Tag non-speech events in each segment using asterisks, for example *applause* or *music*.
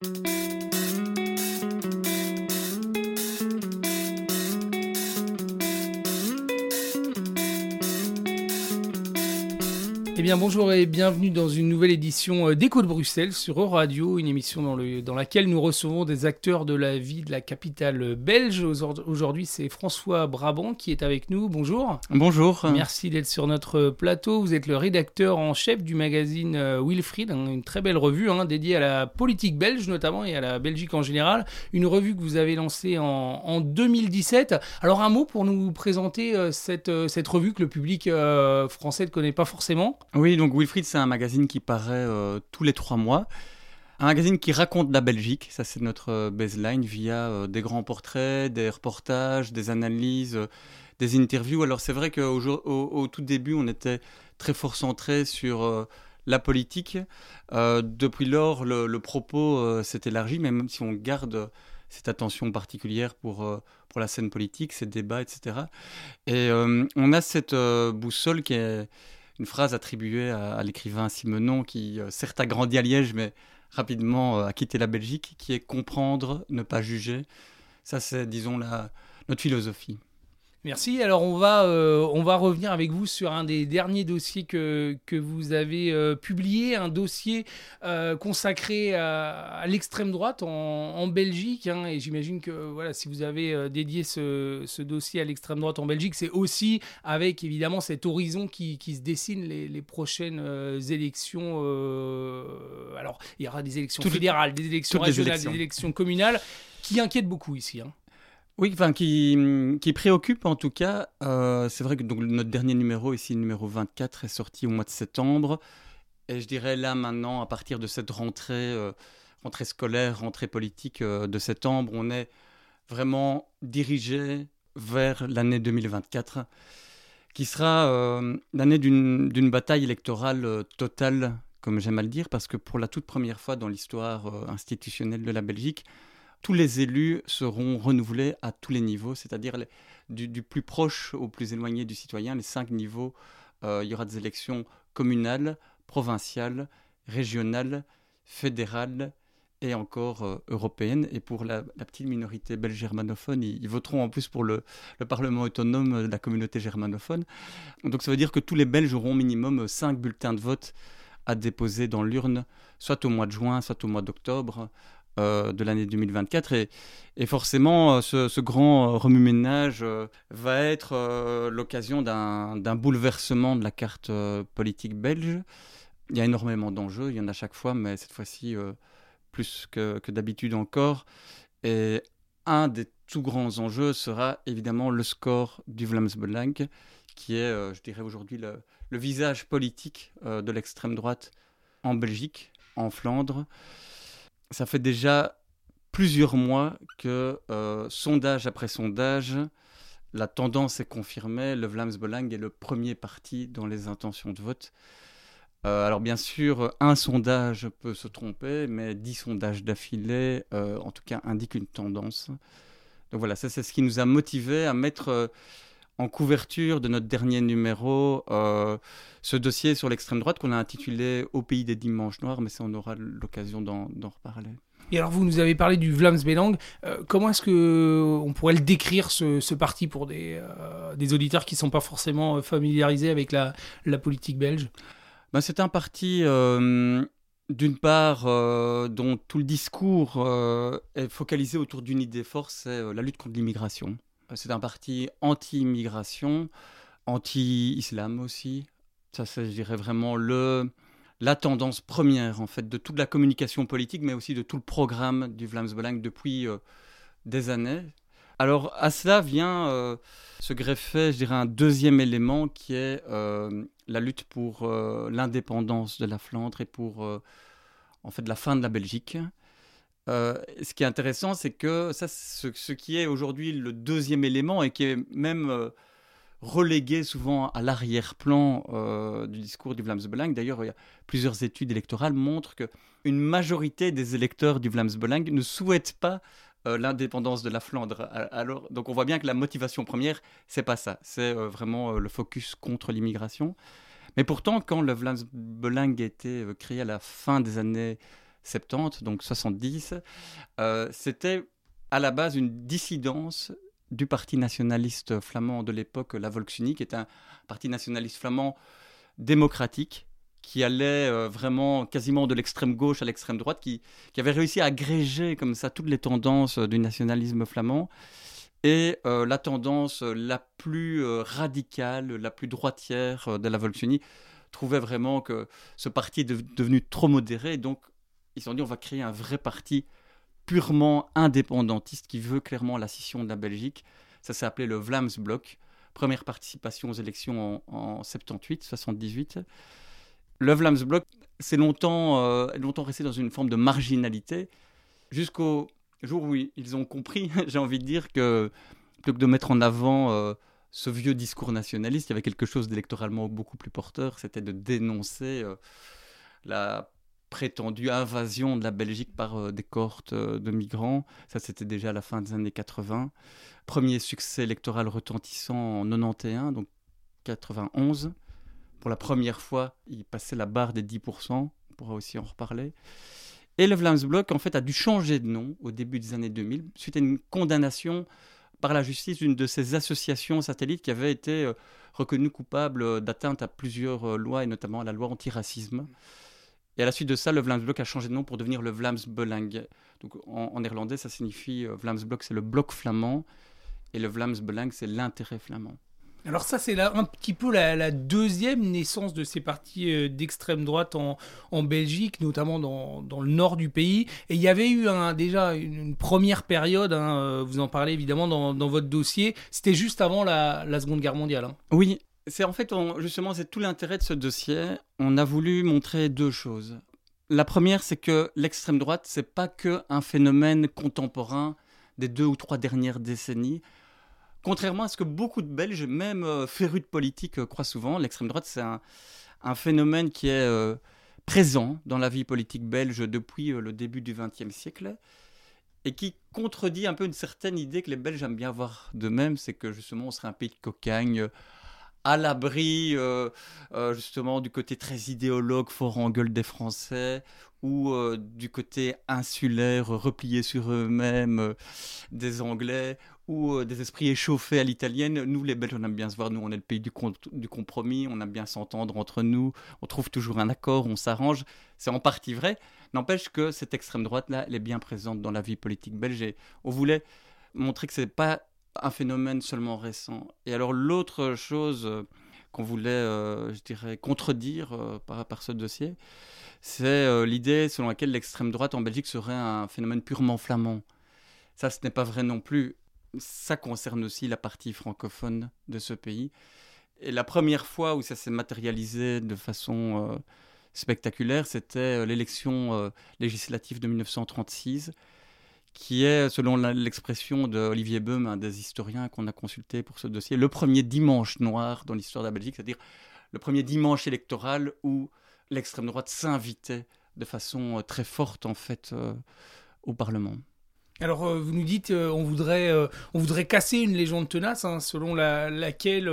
Música Eh bien bonjour et bienvenue dans une nouvelle édition euh, d'Écho de Bruxelles sur Euradio, une émission dans, le, dans, laquelle nous recevons des acteurs de la vie de la capitale belge. Aujourd'hui c'est François Brabant qui est avec nous. Bonjour. Bonjour. Merci d'être sur notre plateau. Vous êtes le rédacteur en chef du magazine euh, Wilfried, hein, une très belle revue hein, dédiée à la politique belge notamment et à la Belgique en général. Une revue que vous avez lancée en, en 2017. Alors un mot pour nous présenter euh, cette, cette revue que le public français ne connaît pas forcément. Oui, donc Wilfried, c'est un magazine qui paraît euh, tous les trois mois. Un magazine qui raconte la Belgique, ça c'est notre euh, baseline, via euh, des grands portraits, des reportages, des analyses, des interviews. Alors c'est vrai qu'au au, tout début, on était très fort centré sur la politique. depuis lors, le, propos s'est élargi, même si on garde cette attention particulière pour, pour la scène politique, ces débats, etc. Et on a cette boussole qui est une phrase attribuée à, l'écrivain Simenon qui euh, certes a grandi à Liège, mais rapidement euh, a quitté la Belgique, qui est comprendre, ne pas juger. Ça, c'est, disons, la, notre philosophie. Merci. Alors on va, euh, on va revenir avec vous sur un des derniers dossiers que, que vous avez euh, publié, un dossier euh, consacré à, l'extrême droite en, Belgique. Hein. et j'imagine que voilà, si vous avez dédié ce, ce, dossier à l'extrême droite en Belgique, c'est aussi avec évidemment cet horizon qui, qui se dessine les, les prochaines élections. alors il y aura des élections fédérales, des élections régionales, des élections communales qui inquiètent beaucoup ici. Hein. Oui, enfin, qui, préoccupe en tout cas. Euh, c'est vrai que donc, notre dernier numéro, ici, le numéro 24, est sorti au mois de septembre. Et je dirais là maintenant, à partir de cette rentrée, euh, rentrée scolaire, rentrée politique euh, de septembre, on est vraiment dirigé vers l'année 2024, qui sera l'année d'une bataille électorale totale, comme j'aime à le dire, parce que pour la toute première fois dans l'histoire institutionnelle de la Belgique, tous les élus seront renouvelés à tous les niveaux, c'est-à-dire du, plus proche au plus éloigné du citoyen, les cinq niveaux. Euh, il y aura des élections communales, provinciales, régionales, fédérales et encore euh, européennes. Et pour la, petite minorité belge germanophone, ils, voteront en plus pour le, Parlement autonome de la communauté germanophone. Donc ça veut dire que tous les Belges auront minimum cinq bulletins de vote à déposer dans l'urne, soit au mois de juin, soit au mois d'octobre. Euh, de l'année 2024. Et, et forcément, euh, ce, grand euh, remue-ménage va être l'occasion d'un bouleversement de la carte politique belge. Il y a énormément d'enjeux, il y en a chaque fois, mais cette fois-ci plus que, que d'habitude encore. Et un des tout grands enjeux sera évidemment le score du Vlaams qui est, je dirais aujourd'hui, le, le, visage politique de l'extrême droite en Belgique, en Flandre ça fait déjà plusieurs mois que euh, sondage après sondage, la tendance est confirmée. Le Vlaams Belang est le premier parti dans les intentions de vote. Euh, alors bien sûr, un sondage peut se tromper, mais dix sondages d'affilée, euh, en tout cas, indiquent une tendance. Donc voilà, ça c'est ce qui nous a motivés à mettre en couverture de notre dernier numéro ce dossier sur l'extrême droite qu'on a intitulé Au pays des dimanches noirs, mais ça on aura l'occasion d'en reparler. Et alors vous nous avez parlé du Vlaams Belang. Euh, comment est-ce que on pourrait le décrire ce, parti pour des, euh, des auditeurs qui ne sont pas forcément familiarisés avec la, la politique belge? Ben, C'est un parti euh, d'une part dont tout le discours est focalisé autour d'une idée forte, c'est la lutte contre l'immigration. C'est un parti anti-immigration, anti-islam aussi. Ça, c'est, je dirais, vraiment le, la tendance première, en fait, de toute la communication politique, mais aussi de tout le programme du Vlaams Belang depuis euh, des années. Alors, à cela vient euh, se greffer, je dirais, un deuxième élément qui est euh, la lutte pour l'indépendance de la Flandre et pour, en fait, la fin de la Belgique. Ce qui est intéressant, c'est que ça, ce qui est aujourd'hui le deuxième élément et qui est même relégué souvent à l'arrière-plan euh, du discours du Vlaams Belang. D'ailleurs, plusieurs études électorales montrent qu'une majorité des électeurs du Vlaams Belang ne souhaitent pas euh, l'indépendance de la Flandre. Donc on voit bien que la motivation première, c'est pas ça. C'est euh, vraiment le focus contre l'immigration. Mais pourtant, quand le Vlaams Belang a été créé à la fin des années 70, donc 70, c'était à la base une dissidence du parti nationaliste flamand de l'époque, la Volksunie, qui est un parti nationaliste flamand démocratique, qui allait euh, vraiment quasiment de l'extrême gauche à l'extrême droite, qui, qui, avait réussi à agréger comme ça toutes les tendances du nationalisme flamand. Et euh, la tendance la plus euh, radicale, la plus droitière de la Volksunie trouvait vraiment que ce parti est devenu trop modéré. Donc, ils se sont dit, on va créer un vrai parti purement indépendantiste qui veut clairement la scission de la Belgique. Ça s'est appelé le Vlaams Blok. Première participation aux élections en, 78, 78. Le Vlaams Blok, c'est longtemps, euh, longtemps resté dans une forme de marginalité, jusqu'au jour où ils ont compris, *laughs* j'ai envie de dire, que plutôt que de mettre en avant euh, ce vieux discours nationaliste, il y avait quelque chose d'électoralement beaucoup plus porteur, c'était de dénoncer euh, la prétendue invasion de la Belgique par euh, des cohortes euh, de migrants. Ça, c'était déjà à la fin des années 80. Premier succès électoral retentissant en 91, donc 91. Pour la première fois, il passait la barre des 10%. On pourra aussi en reparler. Et le Vlaamsblok, en fait, a dû changer de nom au début des années 2000, suite à une condamnation par la justice d'une de ces associations satellites qui avait été euh, reconnue coupable d'atteinte à plusieurs lois, et notamment à la loi antiracisme. Et à la suite de ça, le Vlaamsblok a changé de nom pour devenir le Vlaamsbelang. Donc en, néerlandais, ça signifie euh, Vlaamsblok, c'est le bloc flamand, et le Vlaamsbelang, c'est l'intérêt flamand. Alors ça, c'est un petit peu la, deuxième naissance de ces partis euh, d'extrême droite en, en, Belgique, notamment dans, dans, le nord du pays. Et il y avait eu un, déjà une, première période, hein, euh, vous en parlez évidemment dans, dans votre dossier, c'était juste avant la, la, Seconde Guerre mondiale. Hein. Oui, c'est en fait, justement, c'est tout l'intérêt de ce dossier. On a voulu montrer deux choses. La première, c'est que l'extrême droite, c'est pas que un phénomène contemporain des deux ou trois dernières décennies. Contrairement à ce que beaucoup de Belges, même euh, férus de politique, euh, croient souvent, l'extrême droite, c'est un, phénomène qui est euh, présent dans la vie politique belge depuis le début du XXe siècle et qui contredit un peu une certaine idée que les Belges aiment bien voir d'eux-mêmes, c'est que justement on serait un pays de cocagne, à l'abri euh, euh, justement du côté très idéologue, fort en gueule des Français, ou euh, du côté insulaire, replié sur eux-mêmes des Anglais, ou des esprits échauffés à l'italienne. Nous, les Belges, on aime bien se voir, nous, on est le pays du, compromis, on aime bien s'entendre entre nous, on trouve toujours un accord, on s'arrange. C'est en partie vrai. N'empêche que cette extrême droite-là, elle est bien présente dans la vie politique belge et on voulait montrer que c'est pas un phénomène seulement récent. Et alors l'autre chose euh, qu'on voulait, euh, je dirais, contredire euh, par, par, ce dossier, c'est l'idée selon laquelle l'extrême droite en Belgique serait un phénomène purement flamand. Ça, ce n'est pas vrai non plus. Ça concerne aussi la partie francophone de ce pays. Et la première fois où ça s'est matérialisé de façon spectaculaire, c'était l'élection législative de 1936 qui est, selon l'expression d'Olivier Böhm, un des historiens qu'on a consulté pour ce dossier, le premier dimanche noir dans l'histoire de la Belgique, c'est-à-dire le premier dimanche électoral où l'extrême droite s'invitait de façon euh, très forte en fait euh, au Parlement. Alors, euh, vous nous dites, euh, on, voudrait, euh, on voudrait casser une légende tenace, hein, selon laquelle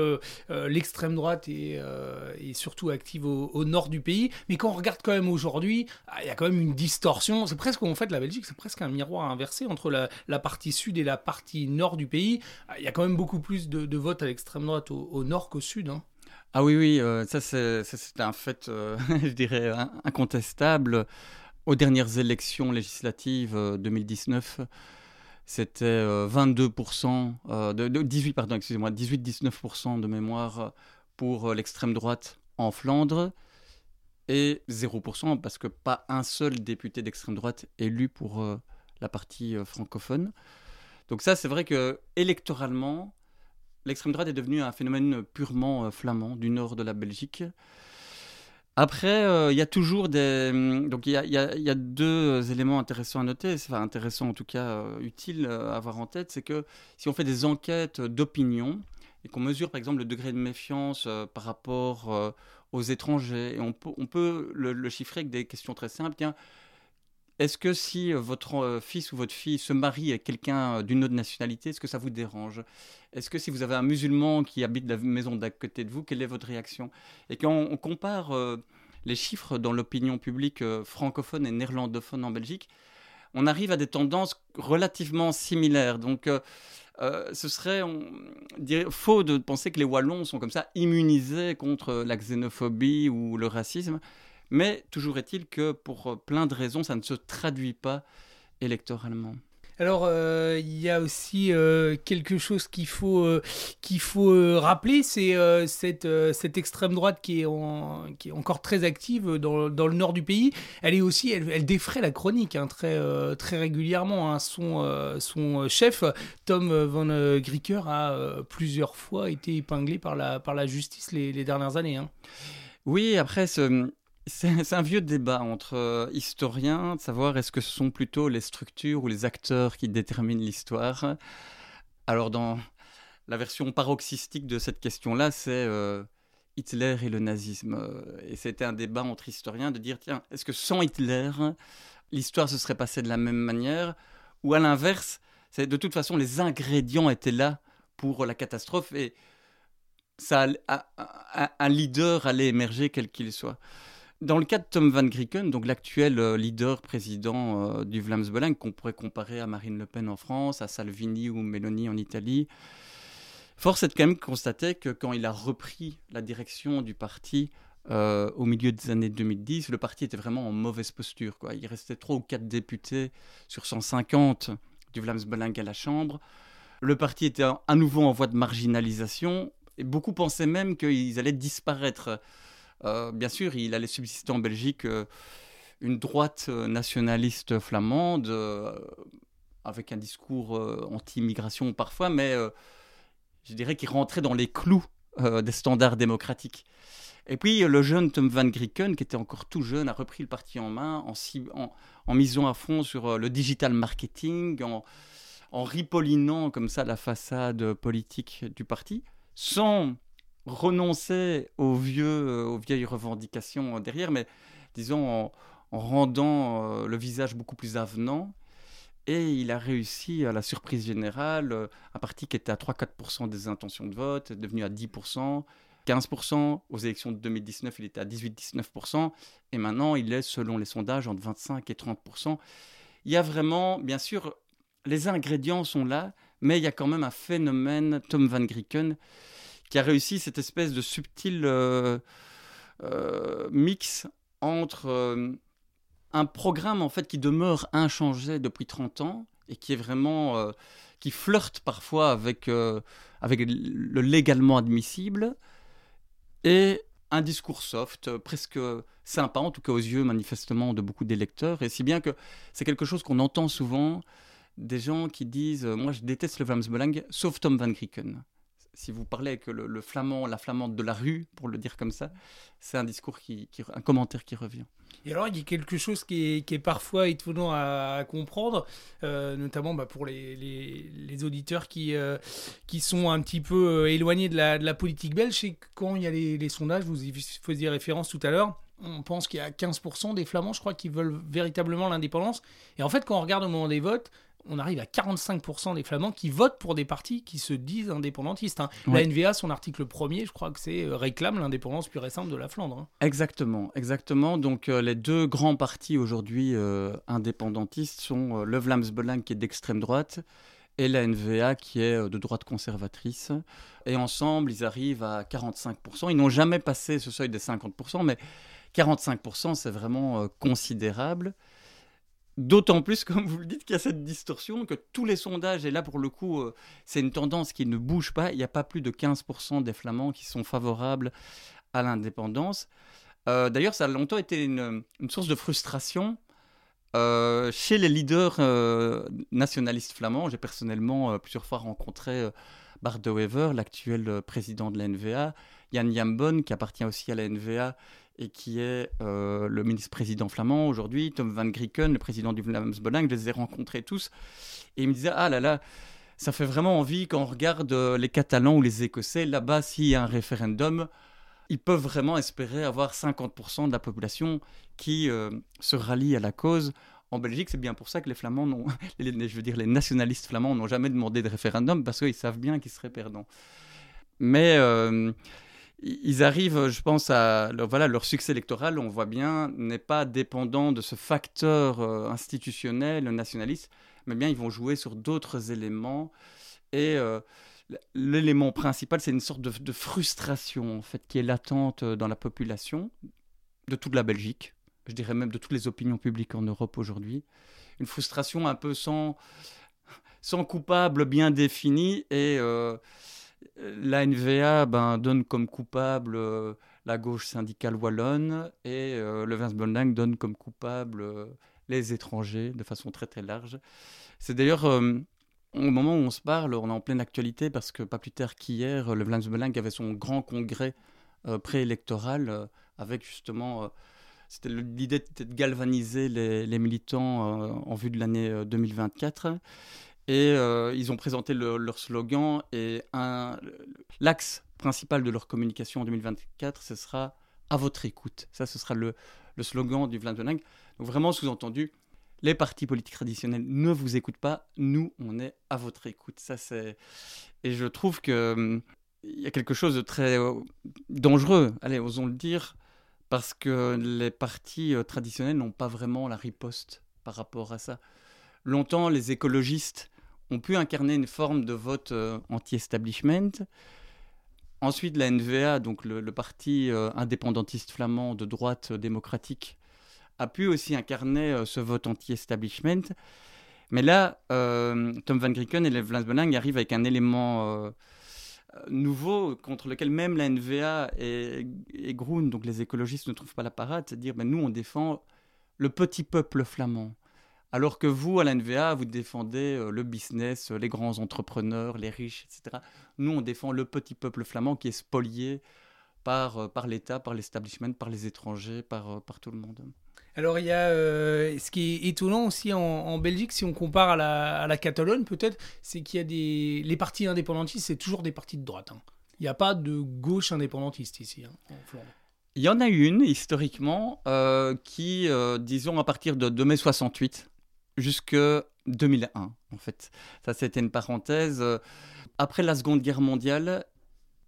l'extrême droite est, est, surtout active au, nord du pays. Mais quand on regarde quand même aujourd'hui, ah, il y a quand même une distorsion. C'est presque, en fait, la Belgique, c'est presque un miroir inversé entre la, partie sud et la partie nord du pays. Ah, il y a quand même beaucoup plus de, votes à l'extrême droite au, nord qu'au sud. Hein. Ah oui, oui, ça c'est un fait, *laughs* je dirais, incontestable aux dernières élections législatives 2019, euh, c'était 22%, euh, euh, de, 18, pardon, excusez-moi, 18-19% de mémoire pour l'extrême droite en Flandre et 0% parce que pas un seul député d'extrême droite élu pour la partie francophone. Donc ça, c'est vrai que électoralement, l'extrême droite est devenue un phénomène purement flamand du nord de la Belgique. Après, euh, il y a toujours des. Hum, donc, il y a, y, y a, deux éléments intéressants à noter, enfin intéressants en tout cas, euh, utiles euh, à avoir en tête. C'est que si on fait des enquêtes d'opinion et qu'on mesure par exemple le degré de méfiance par rapport aux étrangers, et on peut, on peut le, chiffrer avec des questions très simples. Est-ce que si euh, votre euh, fils ou votre fille se marie avec quelqu'un euh, d'une autre nationalité, est-ce que ça vous dérange? Est-ce que si vous avez un musulman qui habite la maison d'à côté de vous, quelle est votre réaction? Et quand on compare les chiffres dans l'opinion publique francophone et néerlandophone en Belgique, on arrive à des tendances relativement similaires. Donc, ce serait faux de penser que les Wallons sont comme ça immunisés contre la xénophobie ou le racisme. Mais toujours est-il que pour plein de raisons, ça ne se traduit pas électoralement. Alors, euh, il y a aussi euh, quelque chose qu'il faut, euh, qu'il faut rappeler, c'est cette, cette extrême droite qui est, qui est encore très active dans, dans, le nord du pays. Elle est aussi, elle, elle défraie la chronique hein, très, très régulièrement. Hein. Son, son chef, Tom Van Grieker, a plusieurs fois été épinglé par la, par la justice les, les dernières années. Hein. Oui, après, ce, c'est un vieux débat entre euh, historiens de savoir est-ce que ce sont plutôt les structures ou les acteurs qui déterminent l'histoire. Alors dans la version paroxystique de cette question-là, c'est euh, Hitler et le nazisme. Et c'était un débat entre historiens de dire tiens, est-ce que sans Hitler, l'histoire se serait passée de la même manière? Ou à l'inverse, c'est de toute façon les ingrédients étaient là pour la catastrophe et ça, un leader allait émerger quel qu'il soit. Dans le cas de Tom Van Grieken, donc l'actuel euh, leader président euh, du Vlaams qu'on pourrait comparer à Marine Le Pen en France, à Salvini ou Meloni en Italie, force est quand même de constater que quand il a repris la direction du parti euh, au milieu des années 2010, le parti était vraiment en mauvaise posture. Il restait 3 ou 4 députés sur 150 du Vlaams Belang à la Chambre. Le parti était à nouveau en voie de marginalisation et beaucoup pensaient même qu'ils allaient disparaître. Euh, bien sûr, il allait subsister en Belgique euh, une droite euh, nationaliste flamande, avec un discours anti-immigration parfois, mais je dirais qu'il rentrait dans les clous des standards démocratiques. Et puis le jeune Tom Van Grieken, qui était encore tout jeune, a repris le parti en main en, misant à fond sur le digital marketing, en, en ripollinant comme ça la façade politique du parti, sans renoncer aux, vieux, euh, aux vieilles revendications derrière, mais disons en, rendant euh, le visage beaucoup plus avenant. Et il a réussi à la surprise générale, euh, un parti qui était à 3-4% des intentions de vote, est devenu à 10%, 15%. Aux élections de 2019, il était à 18-19%. Et maintenant, il est, selon les sondages, entre 25 et 30%. Il y a vraiment, bien sûr, les ingrédients sont là, mais il y a quand même un phénomène, Tom Van Grieken, qui a réussi cette espèce de subtil euh, euh, mix entre euh, un programme en fait qui demeure inchangé depuis 30 ans et qui est vraiment qui flirte parfois avec avec le légalement admissible et un discours soft, presque sympa, en tout cas aux yeux manifestement de beaucoup d'électeurs, et si bien que c'est quelque chose qu'on entend souvent des gens qui disent Moi je déteste le Vlaams sauf Tom Van Grieken si vous parlez avec le, flamand, la flamande de la rue, pour le dire comme ça, c'est un discours qui, un commentaire qui revient. Et alors, il y a quelque chose qui est, parfois étonnant à, comprendre, euh, notamment bah, pour les, les, auditeurs qui, euh, qui sont un petit peu euh, éloignés de la, politique belge, c'est quand il y a les, sondages, vous y faisiez référence tout à l'heure, on pense qu'il y a 15% des Flamands, je crois, qui veulent véritablement l'indépendance. Et en fait, quand on regarde au moment des votes, on arrive à 45% des Flamands qui votent pour des partis qui se disent indépendantistes. Hein. La NVA, son article premier, je crois que c'est euh, réclame l'indépendance pure et simple de la Flandre. Hein. Exactement, exactement. Donc euh, les deux grands partis aujourd'hui euh, indépendantistes sont le Vlaams Belang qui est d'extrême droite et la NVA qui est de droite conservatrice. Et ensemble, ils arrivent à 45%. Ils n'ont jamais passé ce seuil des 50%, mais 45%, c'est vraiment considérable. D'autant plus, comme vous le dites, qu'il y a cette distorsion, que tous les sondages, et là pour le coup, euh, c'est une tendance qui ne bouge pas, il n'y a pas plus de 15% des Flamands qui sont favorables à l'indépendance. Euh, d'ailleurs, ça a longtemps été une, source de frustration euh, chez les leaders nationalistes flamands. J'ai personnellement plusieurs fois rencontré Bart de Wever, l'actuel président de la NVA, Jan Jambon, qui appartient aussi à la NVA et qui est euh, le ministre-président flamand aujourd'hui, Tom Van Grieken, le président du Vlaams Belang, je les ai rencontrés tous, et il me disait, ah là là, ça fait vraiment envie quand on regarde euh, les Catalans ou les Écossais, là-bas, s'il y a un référendum, ils peuvent vraiment espérer avoir 50% de la population qui euh, se rallie à la cause. En Belgique, c'est bien pour ça que les Flamands, *laughs* je veux dire les nationalistes flamands, n'ont jamais demandé de référendum parce qu'ils savent bien qu'ils seraient perdants. Mais ils arrivent, je pense, à voilà, leur succès électoral, on voit bien, n'est pas dépendant de ce facteur euh, institutionnel, nationaliste, mais bien ils vont jouer sur d'autres éléments. Et euh, l'élément principal, c'est une sorte de, frustration, en fait, qui est latente dans la population de toute la Belgique, je dirais même de toutes les opinions publiques en Europe aujourd'hui. Une frustration un peu sans, sans coupable bien défini et euh, la NVA ben, donne comme coupable euh, la gauche syndicale wallonne et euh, le Vince donne comme coupable euh, les étrangers de façon très très large. C'est d'ailleurs au moment où on se parle, on est en pleine actualité parce que pas plus tard qu'hier, le Vlaams avait son grand congrès préélectoral avec justement c'était l'idée de galvaniser les militants en vue de l'année 2024. Et euh, ils ont présenté leur slogan et l'axe principal de leur communication en 2024, ce sera à votre écoute. Ça, ce sera le, le slogan du Vlaanderen. Donc vraiment sous-entendu, les partis politiques traditionnels ne vous écoutent pas, nous, on est à votre écoute. Ça, c'est... Et je trouve que il y a quelque chose de très euh, dangereux, allez, osons le dire, parce que les partis euh, traditionnels n'ont pas vraiment la riposte par rapport à ça. Longtemps, les écologistes ont pu incarner une forme de vote euh, anti-establishment. Ensuite, la NVA, donc le, parti euh, indépendantiste flamand de droite démocratique, a pu aussi incarner euh, ce vote anti-establishment. Mais là, Tom Van Grieken et les Vlaams arrivent avec un élément nouveau contre lequel même la NVA et, et Groen, donc les écologistes, ne trouvent pas la parade, c'est à dire ben, nous, on défend le petit peuple flamand. Alors que vous, à l'NVA, vous défendez euh, le business, euh, les grands entrepreneurs, les riches, etc. Nous, on défend le petit peuple flamand qui est spolié par, euh, par l'État, par l'establishment, par les étrangers, par, par tout le monde. Alors il y a ce qui est étonnant aussi en, Belgique, si on compare à la, à la Catalogne peut-être, c'est qu'il y a des... Les partis indépendantistes, c'est toujours des partis de droite. Hein. Il n'y a pas de gauche indépendantiste ici, hein, en Flandre. Il y en a une, historiquement, qui, disons, à partir de, de mai 68, jusque 2001, en fait. Ça, c'était une parenthèse. Après la Seconde Guerre mondiale,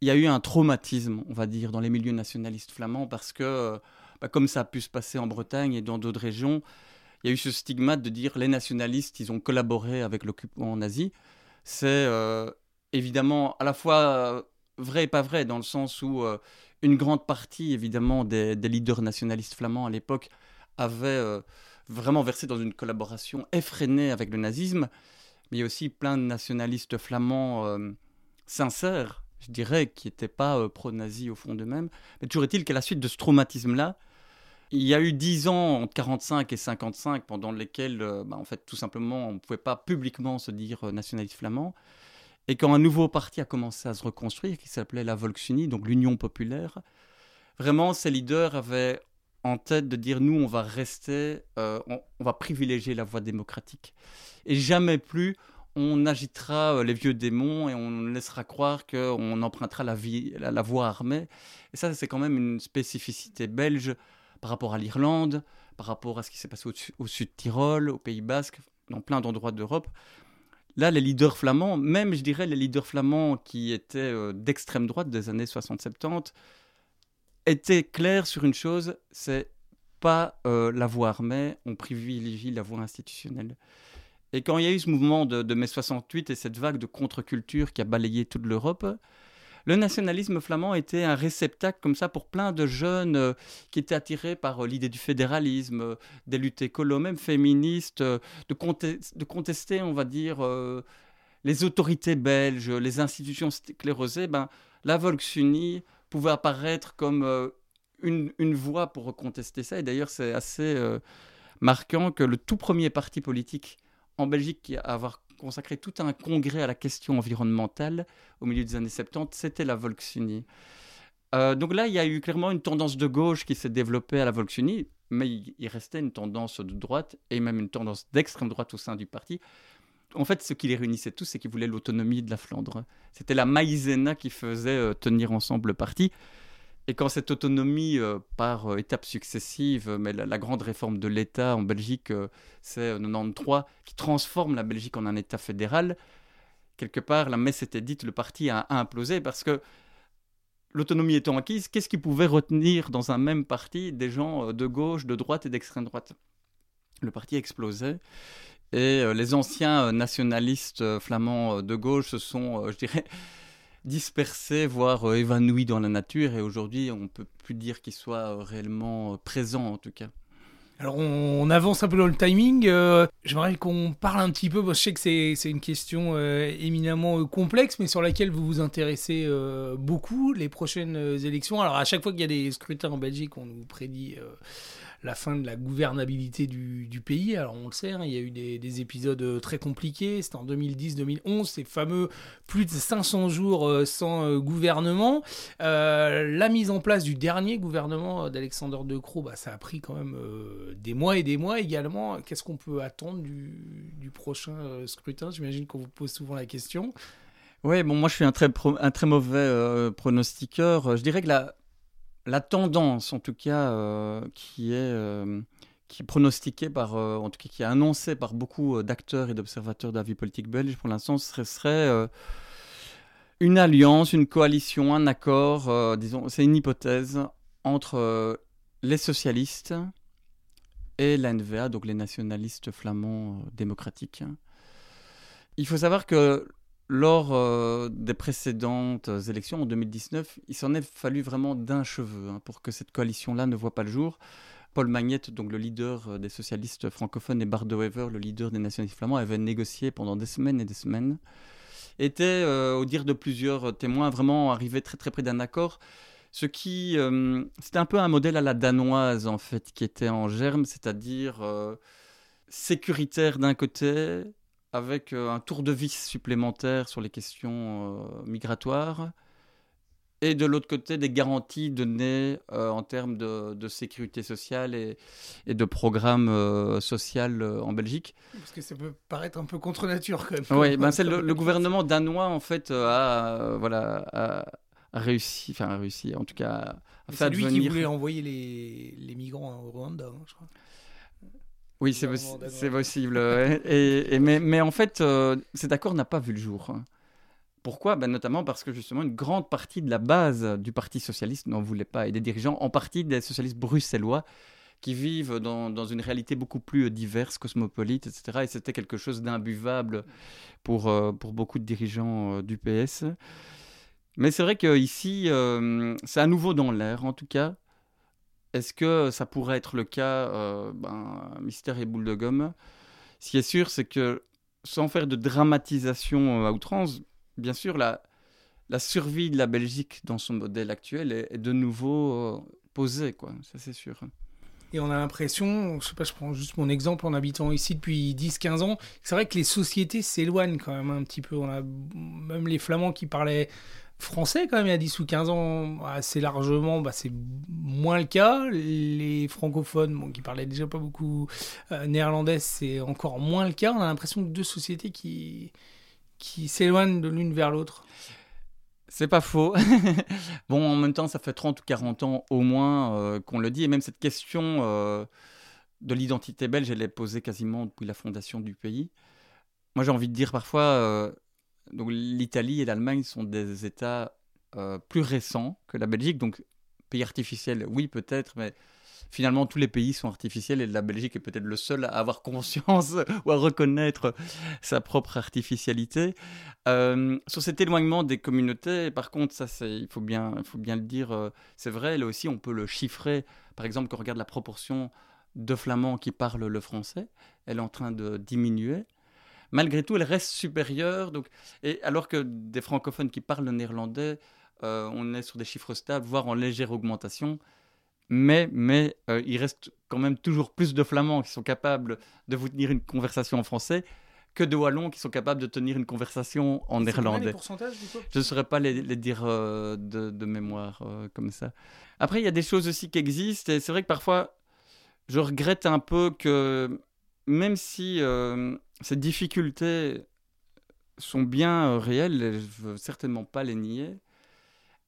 il y a eu un traumatisme, on va dire, dans les milieux nationalistes flamands, parce que, bah, comme ça a pu se passer en Bretagne et dans d'autres régions, il y a eu ce stigmate de dire les nationalistes, ils ont collaboré avec l'occupant nazi. C'est euh, évidemment à la fois vrai et pas vrai, dans le sens où euh, une grande partie, évidemment, des, leaders nationalistes flamands à l'époque avaient... Euh, vraiment versé dans une collaboration effrénée avec le nazisme. Mais il y a aussi plein de nationalistes flamands euh, sincères, je dirais, qui n'étaient pas euh, pro-nazis au fond d'eux-mêmes. Mais toujours est-il qu'à la suite de ce traumatisme-là, il y a eu dix ans entre 45 et 55 pendant lesquels, euh, bah, en fait, tout simplement, on ne pouvait pas publiquement se dire nationaliste flamand. Et quand un nouveau parti a commencé à se reconstruire, qui s'appelait la Volksunie, donc l'Union populaire, vraiment, ces leaders avaient en tête de dire nous, on va rester, euh, on, va privilégier la voie démocratique. Et jamais plus on agitera euh, les vieux démons et on laissera croire qu'on empruntera la, vie, la, voie armée. Et ça, c'est quand même une spécificité belge par rapport à l'Irlande, par rapport à ce qui s'est passé au, sud Tyrol, au Pays Basque, dans plein d'endroits d'Europe. Là, les leaders flamands, même je dirais les leaders flamands qui étaient euh, d'extrême droite des années 60-70, était clair sur une chose, c'est pas euh, la voie armée, on privilégie la voie institutionnelle. Et quand il y a eu ce mouvement de, mai 68 et cette vague de contre-culture qui a balayé toute l'Europe, le nationalisme flamand était un réceptacle comme ça pour plein de jeunes euh, qui étaient attirés par euh, l'idée du fédéralisme, des luttes écolo, même féministes, de, contester, on va dire, les autorités belges, les institutions sclérosées. Ben, la Volksunie pouvait apparaître comme euh, une, une, pour contester ça. Et d'ailleurs, c'est assez euh, marquant que le tout premier parti politique en Belgique qui a avoir consacré tout un congrès à la question environnementale au milieu des années 70, c'était la Volksunie. Euh, donc là, il y a eu clairement une tendance de gauche qui s'est développée à la Volksunie, mais il restait une tendance de droite et même une tendance d'extrême droite au sein du parti en fait, ce qui les réunissait tous, c'est qu'ils voulaient l'autonomie de la Flandre. C'était la maïzena qui faisait euh, tenir ensemble le parti. Et quand cette autonomie, euh, par euh, étapes successives, mais la, grande réforme de l'État en Belgique, c'est 93, qui transforme la Belgique en un État fédéral, quelque part, la messe était dite, le parti a, implosé parce que l'autonomie étant acquise, qu'est-ce qui pouvait retenir dans un même parti des gens de gauche, de droite et d'extrême droite? Le parti explosait. Et les anciens nationalistes flamands de gauche se sont, je dirais, *laughs* dispersés, voire évanouis dans la nature. Et aujourd'hui, on ne peut plus dire qu'ils soient réellement présents, en tout cas. Alors on, avance un peu dans le timing. Euh, j'aimerais qu'on parle un petit peu, je sais que c'est une question euh, éminemment euh, complexe, mais sur laquelle vous vous intéressez beaucoup, les prochaines élections. Alors à chaque fois qu'il y a des scrutins en Belgique, on nous prédit la fin de la gouvernabilité du, pays. Alors on le sait, hein, il y a eu des, épisodes euh, très compliqués. C'était en 2010-2011, ces fameux plus de 500 jours euh, sans euh, gouvernement. la mise en place du dernier gouvernement d'Alexander De Croo, bah, ça a pris quand même des mois et des mois également. Qu'est-ce qu'on peut attendre du, prochain scrutin? J'imagine qu'on vous pose souvent la question. Oui, bon, moi je suis un très, un très mauvais pronostiqueur. Je dirais que la, la tendance, en tout cas, euh, qui est euh, qui pronostiquée par, euh, en tout cas, qui est annoncée par beaucoup d'acteurs et d'observateurs de la vie politique belge, pour l'instant, ce serait, une alliance, une coalition, un accord, disons, c'est une hypothèse entre les socialistes et l'NVA, donc les nationalistes flamands démocratiques. Il faut savoir que lors euh, des précédentes élections en 2019, il s'en est fallu vraiment d'un cheveu hein, pour que cette coalition-là ne voit pas le jour. Paul Magnette, donc le leader euh, des socialistes francophones, et Bart Wever, le leader des nationalistes flamands, avaient négocié pendant des semaines et des semaines, étaient, euh, au dire de plusieurs témoins, vraiment arrivés très très près d'un accord. Ce qui, c'était un peu un modèle à la danoise en fait, qui était en germe, c'est-à-dire sécuritaire d'un côté, avec euh, un tour de vis supplémentaire sur les questions euh, migratoires et de l'autre côté des garanties données euh, en termes de, sécurité sociale et, de programmes social en Belgique. Parce que ça peut paraître un peu contre nature quand même. Oui, ben c'est le, gouvernement danois en fait a, voilà, réussi, enfin réussi en tout cas à faire C'est lui qui voulait envoyer les, les migrants au Rwanda, hein, je crois. Oui, c'est possible. et, mais, en fait, euh, cet accord n'a pas vu le jour. Pourquoi? Ben, Notamment parce que justement, une grande partie de la base du Parti socialiste n'en voulait pas, et des dirigeants, en partie des socialistes bruxellois, qui vivent dans, une réalité beaucoup plus diverse, cosmopolite, etc. Et c'était quelque chose d'imbuvable pour, euh, pour beaucoup de dirigeants euh, du PS. Mais c'est vrai qu'ici, c'est à nouveau dans l'air, en tout cas. Est-ce que ça pourrait être le cas, euh, ben, mystère et boule de gomme? Ce qui est sûr, c'est que sans faire de dramatisation euh, à outrance, bien sûr, la, survie de la Belgique dans son modèle actuel est, de nouveau euh, posée, quoi. Ça, c'est sûr. Et on a l'impression, je je prends juste mon exemple en habitant ici depuis 10-15 ans, c'est vrai que les sociétés s'éloignent quand même un petit peu. On a même les Flamands qui parlaient français quand même il y a 10 ou 15 ans assez largement bah, c'est moins le cas les francophones qui parlaient déjà pas beaucoup euh, néerlandais c'est encore moins le cas on a l'impression que deux sociétés qui qui s'éloignent de l'une vers l'autre c'est pas faux. *laughs* bon, en même temps, ça fait 30 ou 40 ans au moins euh, qu'on le dit. Et même cette question euh, de l'identité belge, elle est posée quasiment depuis la fondation du pays. Moi, j'ai envie de dire parfois, donc l'Italie et l'Allemagne sont des États euh, plus récents que la Belgique. Donc pays artificiel, oui peut-être, mais finalement tous les pays sont artificiels et la Belgique est peut-être le seul à avoir *laughs* conscience ou à reconnaître sa propre artificialité. Euh, sur cet éloignement des communautés, par contre, ça il faut bien, il faut bien le dire, euh, c'est vrai, là aussi on peut le chiffrer. Par exemple, quand on regarde la proportion de Flamands qui parlent le français, elle est en train de diminuer malgré tout, elle reste supérieure. Donc, et alors que des francophones qui parlent le néerlandais, euh, on est sur des chiffres stables, voire en légère augmentation. Mais, mais euh, il reste quand même toujours plus de flamands qui sont capables de vous tenir une conversation en français que de wallons qui sont capables de tenir une conversation en néerlandais. Je ne saurais pas les, dire euh, de, de, mémoire comme ça. Après, il y a des choses aussi qui existent et c'est vrai que parfois, je regrette un peu que même si ces difficultés sont bien euh, réelles, et je ne veux certainement pas les nier.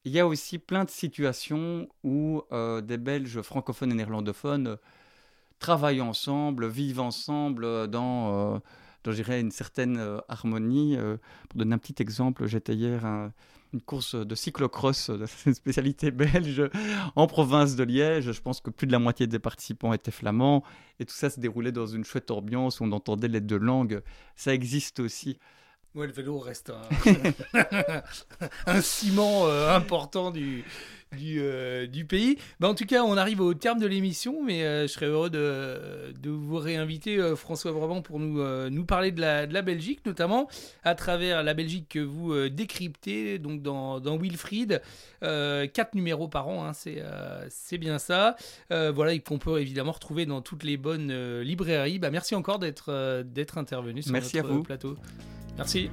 Il y a aussi plein de situations où euh, des Belges francophones et néerlandophones euh, travaillent ensemble, vivent ensemble dans, dans une certaine harmonie. pour donner un petit exemple, j'étais hier une course de cyclocross, une *laughs* spécialité belge, en province de Liège. Je pense que plus de la moitié des participants étaient flamands. Et tout ça se déroulait dans une chouette ambiance où on entendait les deux langues. Ça existe aussi. Ouais, le vélo reste un, *laughs* ciment euh, important du, du, euh, du pays. Bah, en tout cas, on arrive au terme de l'émission, mais euh, je serais heureux de, de vous réinviter, euh, François vraiment pour nous, nous parler de la, de la Belgique, notamment à travers la Belgique que vous décryptez donc dans, dans Wilfried. quatre numéros par an, hein, c'est bien ça. voilà, et qu'on peut évidemment retrouver dans toutes les bonnes librairies. Bah, merci encore d'être d'être intervenu sur merci notre à vous. plateau. Merci.